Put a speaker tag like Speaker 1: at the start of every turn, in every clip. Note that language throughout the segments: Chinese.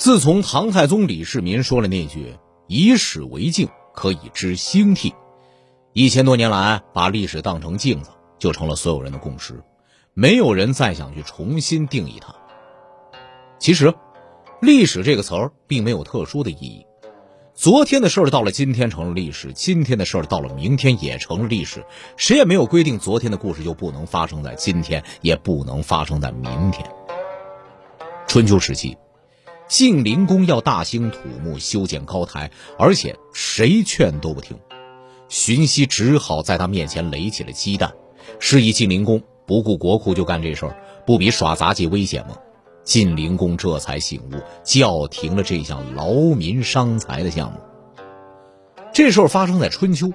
Speaker 1: 自从唐太宗李世民说了那句“以史为镜，可以知兴替”，一千多年来，把历史当成镜子，就成了所有人的共识，没有人再想去重新定义它。其实，历史这个词儿并没有特殊的意义。昨天的事儿到了今天成了历史，今天的事儿到了明天也成了历史。谁也没有规定昨天的故事就不能发生在今天，也不能发生在明天。春秋时期，晋灵公要大兴土木，修建高台，而且谁劝都不听。荀息只好在他面前垒起了鸡蛋，示意晋灵公不顾国库就干这事儿，不比耍杂技危险吗？晋灵公这才醒悟，叫停了这项劳民伤财的项目。这事儿发生在春秋，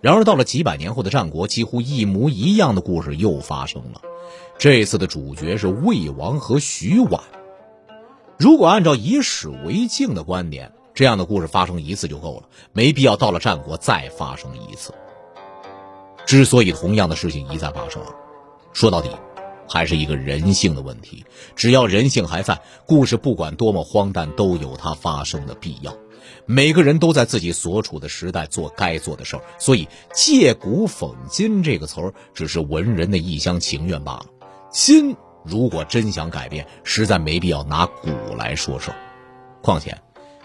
Speaker 1: 然而到了几百年后的战国，几乎一模一样的故事又发生了。这次的主角是魏王和徐婉。如果按照以史为镜的观点，这样的故事发生一次就够了，没必要到了战国再发生一次。之所以同样的事情一再发生，说到底。还是一个人性的问题。只要人性还在，故事不管多么荒诞，都有它发生的必要。每个人都在自己所处的时代做该做的事儿，所以“借古讽今”这个词儿只是文人的一厢情愿罢了。今如果真想改变，实在没必要拿古来说事儿。况且，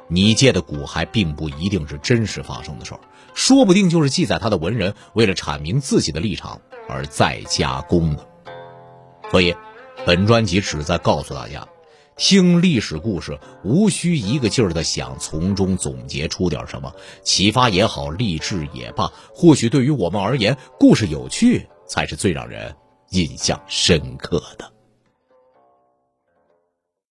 Speaker 1: 你借的古还并不一定是真实发生的事儿，说不定就是记载他的文人为了阐明自己的立场而再加工的。所以，本专辑旨在告诉大家，听历史故事无需一个劲儿的想从中总结出点什么，启发也好，励志也罢，或许对于我们而言，故事有趣才是最让人印象深刻的。